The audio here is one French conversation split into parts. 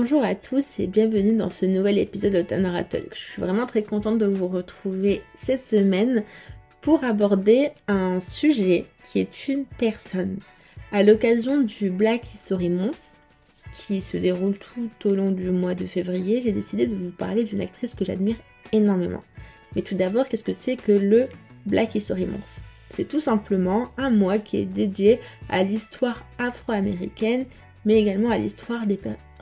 Bonjour à tous et bienvenue dans ce nouvel épisode de Tanara Talk. Je suis vraiment très contente de vous retrouver cette semaine pour aborder un sujet qui est une personne. À l'occasion du Black History Month, qui se déroule tout au long du mois de février, j'ai décidé de vous parler d'une actrice que j'admire énormément. Mais tout d'abord, qu'est-ce que c'est que le Black History Month? C'est tout simplement un mois qui est dédié à l'histoire afro-américaine, mais également à l'histoire des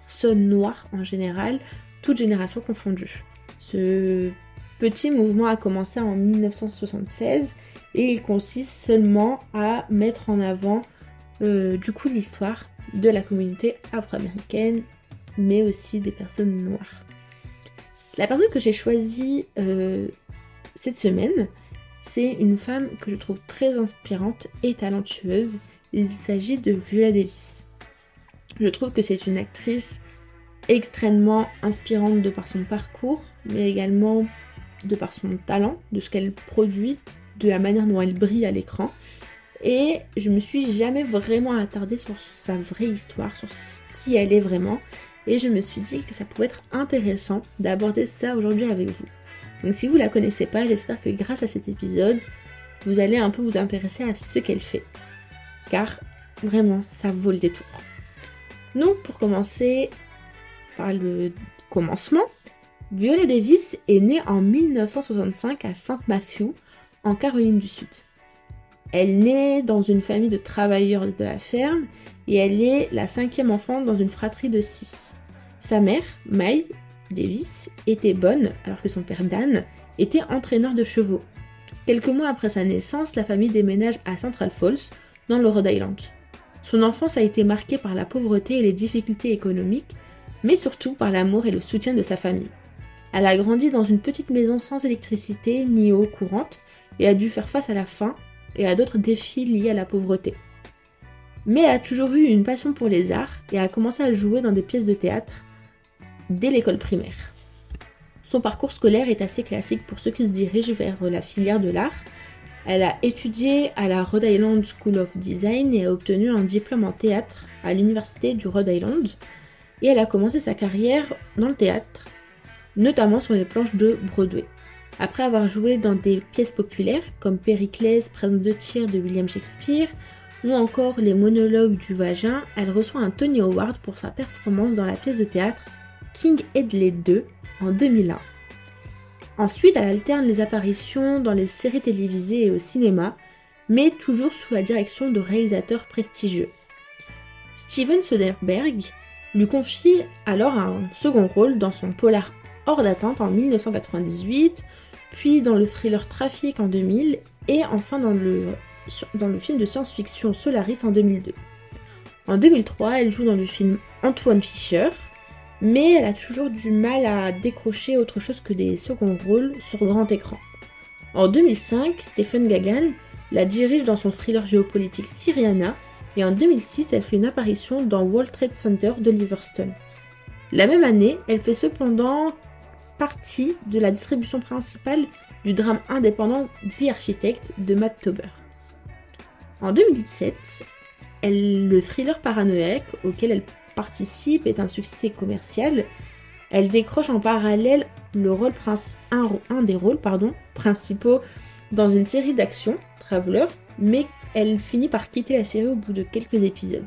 personnes noires en général, toutes générations confondues. Ce petit mouvement a commencé en 1976 et il consiste seulement à mettre en avant euh, du coup l'histoire de la communauté afro-américaine, mais aussi des personnes noires. La personne que j'ai choisie euh, cette semaine, c'est une femme que je trouve très inspirante et talentueuse. Il s'agit de Viola Davis. Je trouve que c'est une actrice extrêmement inspirante de par son parcours, mais également de par son talent, de ce qu'elle produit, de la manière dont elle brille à l'écran. Et je me suis jamais vraiment attardée sur sa vraie histoire, sur qui elle est vraiment. Et je me suis dit que ça pouvait être intéressant d'aborder ça aujourd'hui avec vous. Donc si vous la connaissez pas, j'espère que grâce à cet épisode, vous allez un peu vous intéresser à ce qu'elle fait. Car vraiment, ça vaut le détour. Donc pour commencer par le commencement, Viola Davis est née en 1965 à Saint Matthew, en Caroline du Sud. Elle naît dans une famille de travailleurs de la ferme et elle est la cinquième enfant dans une fratrie de six. Sa mère, May Davis, était bonne alors que son père Dan était entraîneur de chevaux. Quelques mois après sa naissance, la famille déménage à Central Falls, dans le Rhode Island. Son enfance a été marquée par la pauvreté et les difficultés économiques, mais surtout par l'amour et le soutien de sa famille. Elle a grandi dans une petite maison sans électricité ni eau courante et a dû faire face à la faim et à d'autres défis liés à la pauvreté. Mais elle a toujours eu une passion pour les arts et a commencé à jouer dans des pièces de théâtre dès l'école primaire. Son parcours scolaire est assez classique pour ceux qui se dirigent vers la filière de l'art. Elle a étudié à la Rhode Island School of Design et a obtenu un diplôme en théâtre à l'université du Rhode Island. Et elle a commencé sa carrière dans le théâtre, notamment sur les planches de Broadway. Après avoir joué dans des pièces populaires comme Périclès, Prince de Tyr de William Shakespeare, ou encore les monologues du vagin, elle reçoit un Tony Award pour sa performance dans la pièce de théâtre King Edley 2 en 2001. Ensuite, elle alterne les apparitions dans les séries télévisées et au cinéma, mais toujours sous la direction de réalisateurs prestigieux. Steven Soderbergh lui confie alors un second rôle dans son polar Hors d'attente en 1998, puis dans le thriller Trafic en 2000 et enfin dans le, film de science-fiction Solaris en 2002. En 2003, elle joue dans le film Antoine Fischer, mais elle a toujours du mal à décrocher autre chose que des seconds rôles sur grand écran. En 2005, Stephen Gagan la dirige dans son thriller géopolitique Syriana, et en 2006, elle fait une apparition dans World Trade Center de Liverstone. La même année, elle fait cependant partie de la distribution principale du drame indépendant Vie Architecte de Matt Tober. En 2007, elle, le thriller paranoïaque auquel elle participe est un succès commercial. Elle décroche en parallèle le rôle un, un, des rôles pardon, principaux dans une série d'actions, Traveler, mais elle finit par quitter la série au bout de quelques épisodes.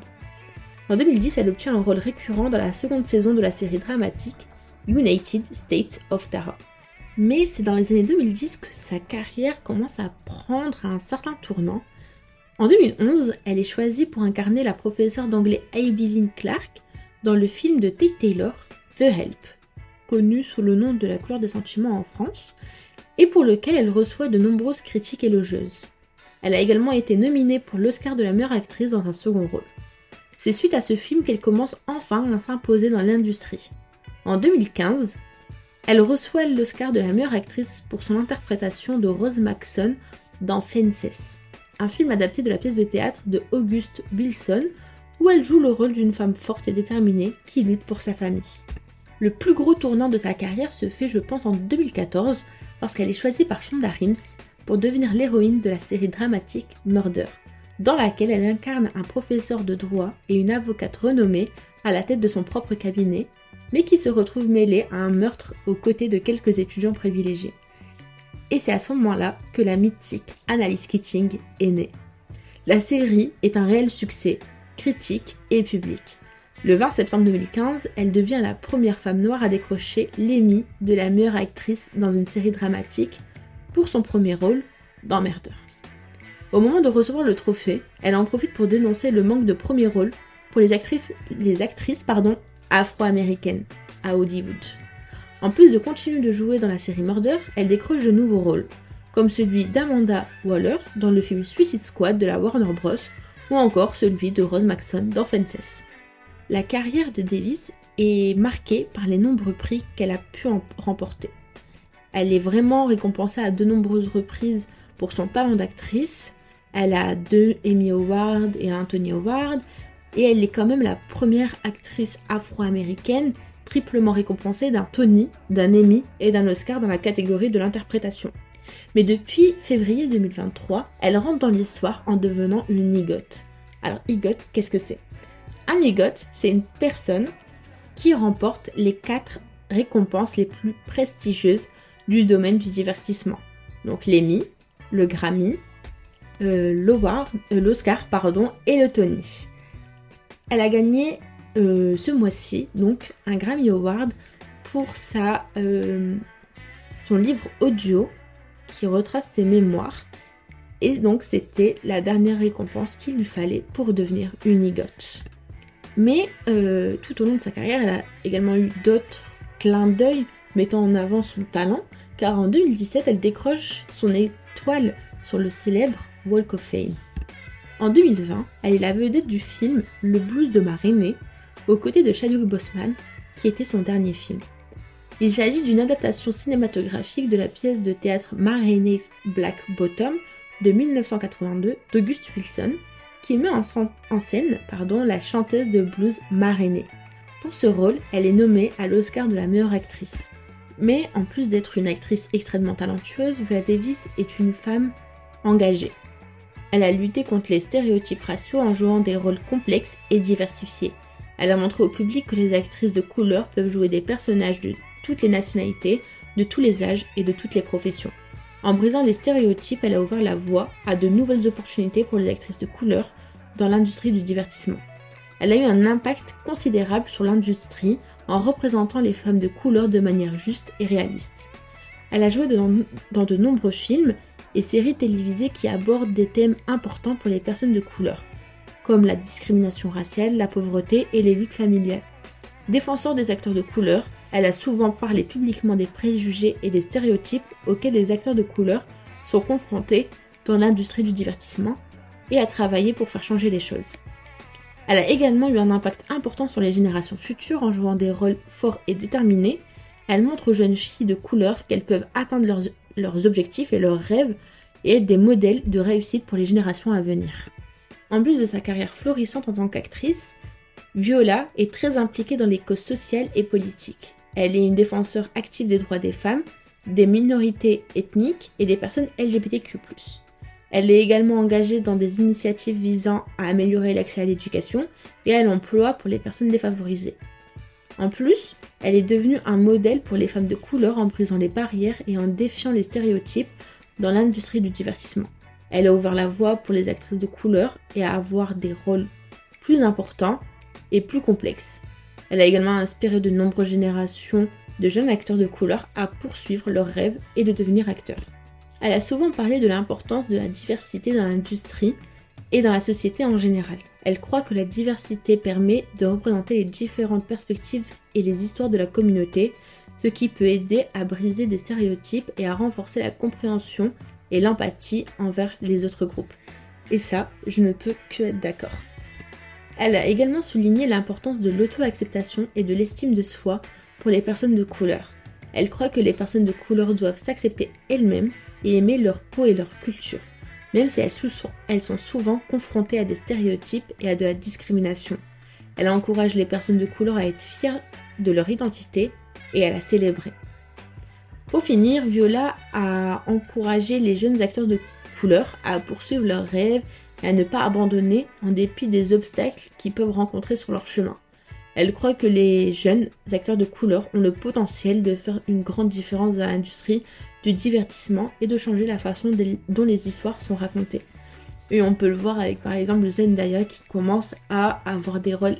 En 2010, elle obtient un rôle récurrent dans la seconde saison de la série dramatique United States of Tara. Mais c'est dans les années 2010 que sa carrière commence à prendre un certain tournant. En 2011, elle est choisie pour incarner la professeure d'anglais Lynn Clark dans le film de Tate Taylor, The Help, connu sous le nom de La couleur des sentiments en France, et pour lequel elle reçoit de nombreuses critiques élogieuses. Elle a également été nominée pour l'Oscar de la meilleure actrice dans un second rôle. C'est suite à ce film qu'elle commence enfin à s'imposer dans l'industrie. En 2015, elle reçoit l'Oscar de la meilleure actrice pour son interprétation de Rose Maxon dans Fences, un film adapté de la pièce de théâtre de August Wilson où elle joue le rôle d'une femme forte et déterminée qui lutte pour sa famille. Le plus gros tournant de sa carrière se fait, je pense, en 2014 lorsqu'elle est choisie par Shonda Rhimes pour devenir l'héroïne de la série dramatique Murder, dans laquelle elle incarne un professeur de droit et une avocate renommée à la tête de son propre cabinet, mais qui se retrouve mêlée à un meurtre aux côtés de quelques étudiants privilégiés. Et c'est à ce moment-là que la mythique Annalise Keating est née. La série est un réel succès, critique et public. Le 20 septembre 2015, elle devient la première femme noire à décrocher l'Emmy de la meilleure actrice dans une série dramatique pour son premier rôle dans Murder. Au moment de recevoir le trophée, elle en profite pour dénoncer le manque de premier rôle pour les actrices, afro-américaines à Hollywood. En plus de continuer de jouer dans la série Murder, elle décroche de nouveaux rôles, comme celui d'Amanda Waller dans le film Suicide Squad de la Warner Bros. ou encore celui de Rose Maxon dans Fences. La carrière de Davis est marquée par les nombreux prix qu'elle a pu remporter. Elle est vraiment récompensée à de nombreuses reprises pour son talent d'actrice. Elle a deux Emmy Awards et un Tony Award. Et elle est quand même la première actrice afro-américaine triplement récompensée d'un Tony, d'un Emmy et d'un Oscar dans la catégorie de l'interprétation. Mais depuis février 2023, elle rentre dans l'histoire en devenant une EGOT. Alors EGOT, qu'est-ce que c'est? Un EGOT, c'est une personne qui remporte les quatre récompenses les plus prestigieuses du domaine du divertissement. Donc l'Emmy, le Grammy, euh, euh, l'Oscar et le Tony. Elle a gagné euh, ce mois-ci donc un Grammy Award pour sa, son livre audio qui retrace ses mémoires. Et donc c'était la dernière récompense qu'il lui fallait pour devenir une EGOT. Mais euh, tout au long de sa carrière, elle a également eu d'autres clins d'œil mettant en avant son talent, car en 2017, elle décroche son étoile sur le célèbre Walk of Fame. En 2020, elle est la vedette du film Le blues de ma Renée, aux côtés de Chadwick Boseman, qui était son dernier film. Il s'agit d'une adaptation cinématographique de la pièce de théâtre Ma Black Bottom de 1982 d'August Wilson, qui met en, scène pardon, la chanteuse de blues Marénée. Pour ce rôle, elle est nommée à l'Oscar de la meilleure actrice. Mais en plus d'être une actrice extrêmement talentueuse, Viola Davis est une femme engagée. Elle a lutté contre les stéréotypes raciaux en jouant des rôles complexes et diversifiés. Elle a montré au public que les actrices de couleur peuvent jouer des personnages de toutes les nationalités, de tous les âges et de toutes les professions. En brisant les stéréotypes, elle a ouvert la voie à de nouvelles opportunités pour les actrices de couleur dans l'industrie du divertissement. Elle a eu un impact considérable sur l'industrie en représentant les femmes de couleur de manière juste et réaliste. Elle a joué dans de nombreux films et séries télévisées qui abordent des thèmes importants pour les personnes de couleur, comme la discrimination raciale, la pauvreté et les luttes familiales. Défenseur des acteurs de couleur, elle a souvent parlé publiquement des préjugés et des stéréotypes auxquels les acteurs de couleur sont confrontés dans l'industrie du divertissement et a travaillé pour faire changer les choses. Elle a également eu un impact important sur les générations futures en jouant des rôles forts et déterminés. Elle montre aux jeunes filles de couleur qu'elles peuvent atteindre leurs, objectifs et leurs rêves et être des modèles de réussite pour les générations à venir. En plus de sa carrière florissante en tant qu'actrice, Viola est très impliquée dans les causes sociales et politiques. Elle est une défenseur active des droits des femmes, des minorités ethniques et des personnes LGBTQ. Elle est également engagée dans des initiatives visant à améliorer l'accès à l'éducation et à l'emploi pour les personnes défavorisées. En plus, elle est devenue un modèle pour les femmes de couleur en brisant les barrières et en défiant les stéréotypes dans l'industrie du divertissement. Elle a ouvert la voie pour les actrices de couleur et à avoir des rôles plus importants et plus complexes. Elle a également inspiré de nombreuses générations de jeunes acteurs de couleur à poursuivre leurs rêves et de devenir acteurs. Elle a souvent parlé de l'importance de la diversité dans l'industrie et dans la société en général. Elle croit que la diversité permet de représenter les différentes perspectives et les histoires de la communauté, ce qui peut aider à briser des stéréotypes et à renforcer la compréhension et l'empathie envers les autres groupes. Et ça, je ne peux que être d'accord. Elle a également souligné l'importance de l'auto-acceptation et de l'estime de soi pour les personnes de couleur. Elle croit que les personnes de couleur doivent s'accepter elles-mêmes et aimer leur peau et leur culture, même si elles sont souvent confrontées à des stéréotypes et à de la discrimination. Elle encourage les personnes de couleur à être fières de leur identité et à la célébrer. Pour finir, Viola a encouragé les jeunes acteurs de couleur à poursuivre leurs rêves et à ne pas abandonner en dépit des obstacles qu'ils peuvent rencontrer sur leur chemin. Elle croit que les jeunes acteurs de couleur ont le potentiel de faire une grande différence dans l'industrie du divertissement et de changer la façon dont les histoires sont racontées. Et on peut le voir avec par exemple Zendaya qui commence à avoir des rôles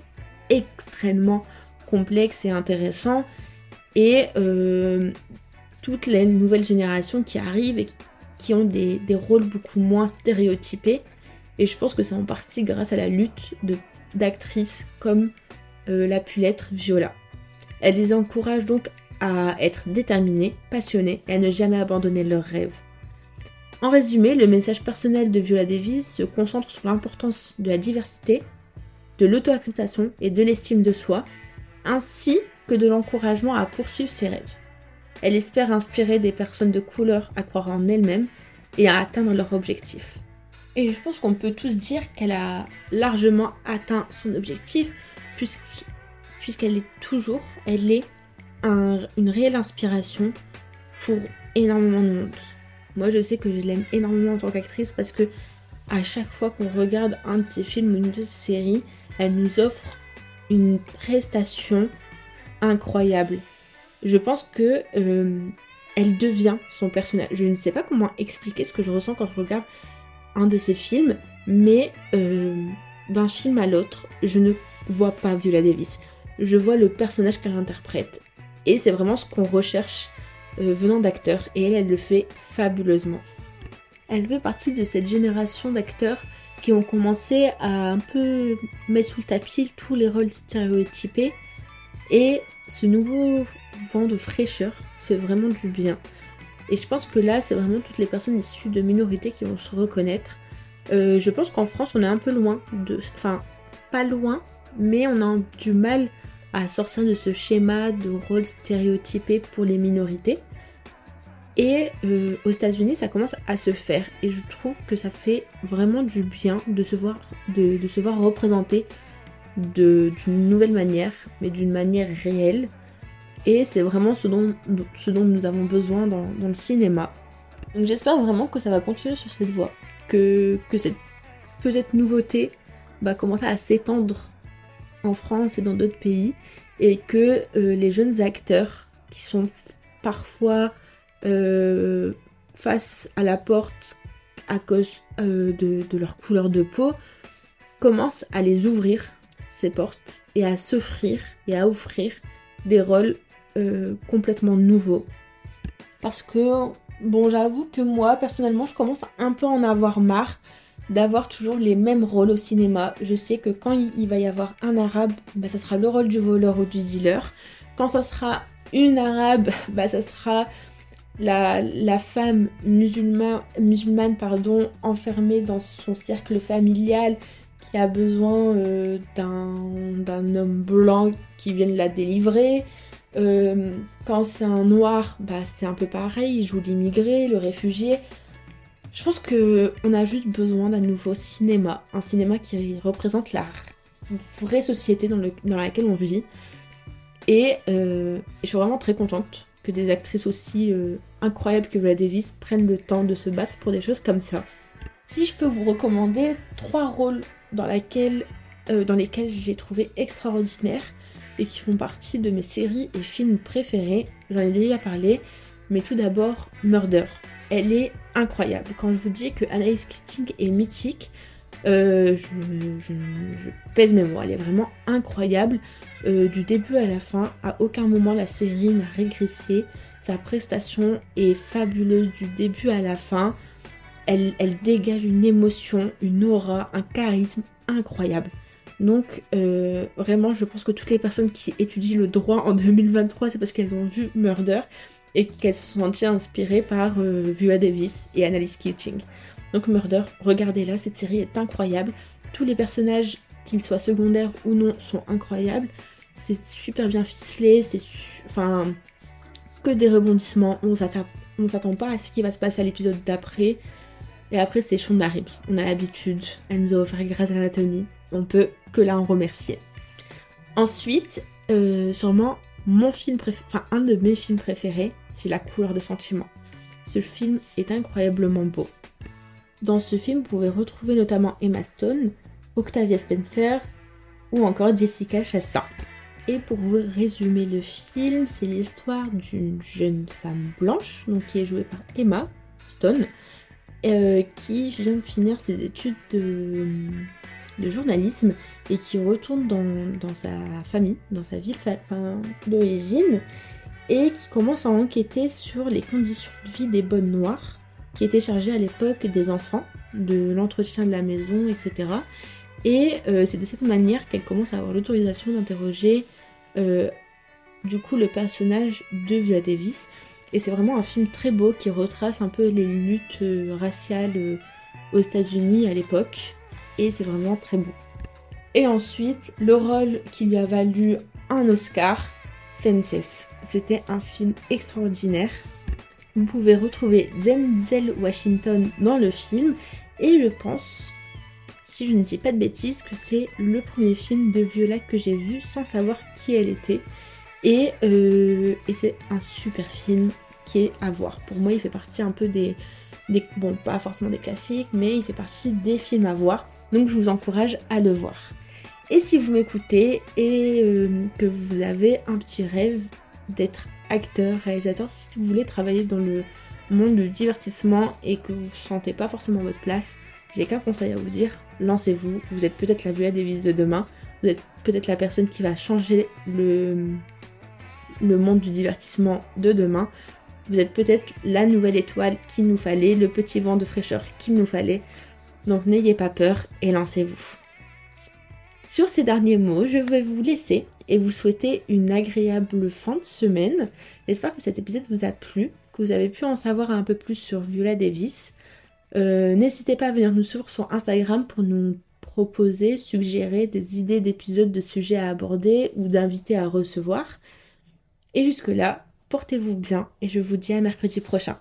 extrêmement complexes et intéressants. Et euh, toutes les nouvelles générations qui arrivent et qui ont des, rôles beaucoup moins stéréotypés. Et je pense que c'est en partie grâce à la lutte d'actrices comme euh, l'a pu l'être Viola. Elle les encourage donc à être déterminés, passionnés et à ne jamais abandonner leurs rêves. En résumé, le message personnel de Viola Davis se concentre sur l'importance de la diversité, de l'auto-acceptation et de l'estime de soi, ainsi que de l'encouragement à poursuivre ses rêves. Elle espère inspirer des personnes de couleur à croire en elles-mêmes et à atteindre leurs objectifs. Et je pense qu'on peut tous dire qu'elle a largement atteint son objectif puisqu'elle est toujours, elle est une réelle inspiration pour énormément de monde. Moi, je sais que je l'aime énormément en tant qu'actrice parce que à chaque fois qu'on regarde un de ses films ou une de ses séries, elle nous offre une prestation incroyable. Je pense que euh, elle devient son personnage. Je ne sais pas comment expliquer ce que je ressens quand je regarde un de ses films, mais euh, d'un film à l'autre, je ne vois pas Viola Davis. Je vois le personnage qu'elle interprète. Et c'est vraiment ce qu'on recherche euh, venant d'acteurs. Et elle, elle le fait fabuleusement. Elle fait partie de cette génération d'acteurs qui ont commencé à un peu mettre sous le tapis tous les rôles stéréotypés. Et ce nouveau vent de fraîcheur fait vraiment du bien. Et je pense que là, c'est vraiment toutes les personnes issues de minorités qui vont se reconnaître. Euh, je pense qu'en France, on est un peu loin de... Enfin, pas loin, mais on a du mal à sortir de ce schéma de rôle stéréotypé pour les minorités. Et euh, aux États-Unis, ça commence à se faire. Et je trouve que ça fait vraiment du bien de se voir, de, se voir représenter d'une nouvelle manière, mais d'une manière réelle. Et c'est vraiment ce dont, ce dont nous avons besoin dans, le cinéma. Donc j'espère vraiment que ça va continuer sur cette voie. Que, que cette peut-être nouveauté va commencer à s'étendre en France et dans d'autres pays et que euh, les jeunes acteurs qui sont parfois euh, face à la porte à cause euh, de, leur couleur de peau commencent à les ouvrir ces portes et à s'offrir et à offrir des rôles complètement nouveaux parce que bon j'avoue que moi personnellement je commence à un peu en avoir marre d'avoir toujours les mêmes rôles au cinéma. Je sais que quand il va y avoir un arabe, bah, ça sera le rôle du voleur ou du dealer. Quand ça sera une arabe, bah, ça sera la, femme musulmane, musulmane pardon, enfermée dans son cercle familial qui a besoin euh, d'un homme blanc qui vienne la délivrer. Euh, quand c'est un noir, bah, c'est un peu pareil, il joue l'immigré, le réfugié. Je pense que on a juste besoin d'un nouveau cinéma, un cinéma qui représente la vraie société dans, laquelle on vit. Et, euh, je suis vraiment très contente que des actrices aussi euh, incroyables que Viola Davis prennent le temps de se battre pour des choses comme ça. Si je peux vous recommander trois rôles dans, euh, dans lesquels j'ai trouvé extraordinaires et qui font partie de mes séries et films préférés, j'en ai déjà parlé, mais tout d'abord Murder elle est incroyable. Quand je vous dis que Anaïs Keating est mythique, euh, je, pèse mes mots, elle est vraiment incroyable. Euh, du début à la fin, à aucun moment la série n'a régressé. Sa prestation est fabuleuse du début à la fin. Elle, dégage une émotion, une aura, un charisme incroyable. Donc euh, vraiment, je pense que toutes les personnes qui étudient le droit en 2023, c'est parce qu'elles ont vu Murder et qu'elle se sentait inspirée par euh, Viola Davis et Annalise Keating. Donc Murder, regardez-la, cette série est incroyable. Tous les personnages, qu'ils soient secondaires ou non, sont incroyables. C'est super bien ficelé, c'est enfin que des rebondissements. On s'attend pas à ce qui va se passer à l'épisode d'après. Et après, c'est Shonda Rhimes. On a l'habitude. Elle nous a offert Grâce à l'anatomie. On peut que la en remercier. Ensuite, euh, sûrement mon film préféré, enfin un de mes films préférés, c'est La couleur des sentiments. Ce film est incroyablement beau. Dans ce film, vous pouvez retrouver notamment Emma Stone, Octavia Spencer ou encore Jessica Chastain. Et pour vous résumer le film, c'est l'histoire d'une jeune femme blanche, donc qui est jouée par Emma Stone, euh, qui vient de finir ses études de, journalisme et qui retourne dans, sa famille, dans sa ville d'origine, et qui commence à enquêter sur les conditions de vie des bonnes noires, qui étaient chargées à l'époque des enfants, de l'entretien de la maison, etc. Et euh, c'est de cette manière qu'elle commence à avoir l'autorisation d'interroger euh, du coup le personnage de Viola Davis et c'est vraiment un film très beau qui retrace un peu les luttes euh, raciales aux États-Unis à l'époque. Et c'est vraiment très beau. Et ensuite, le rôle qui lui a valu un Oscar, Fences. C'était un film extraordinaire. Vous pouvez retrouver Denzel Washington dans le film. Et je pense, si je ne dis pas de bêtises, que c'est le premier film de Viola que j'ai vu sans savoir qui elle était. Euh, et, c'est un super film qui est à voir. Pour moi, il fait partie un peu Bon, pas forcément des classiques, mais il fait partie des films à voir. Donc je vous encourage à le voir. Et si vous m'écoutez et euh, que vous avez un petit rêve d'être acteur, réalisateur, si vous voulez travailler dans le monde du divertissement et que vous ne sentez pas forcément votre place, j'ai qu'un conseil à vous dire, lancez-vous. Vous êtes peut-être la Viola Davis de demain. Vous êtes peut-être la personne qui va changer le monde du divertissement de demain. Vous êtes peut-être la nouvelle étoile qu'il nous fallait, le petit vent de fraîcheur qu'il nous fallait. Donc n'ayez pas peur et lancez-vous. Sur ces derniers mots, je vais vous laisser et vous souhaiter une agréable fin de semaine. J'espère que cet épisode vous a plu, que vous avez pu en savoir un peu plus sur Viola Davis. Euh, n'hésitez pas à venir nous suivre sur Instagram pour nous proposer, suggérer des idées d'épisodes de sujets à aborder ou d'invités à recevoir. Et jusque-là, portez-vous bien et je vous dis à mercredi prochain.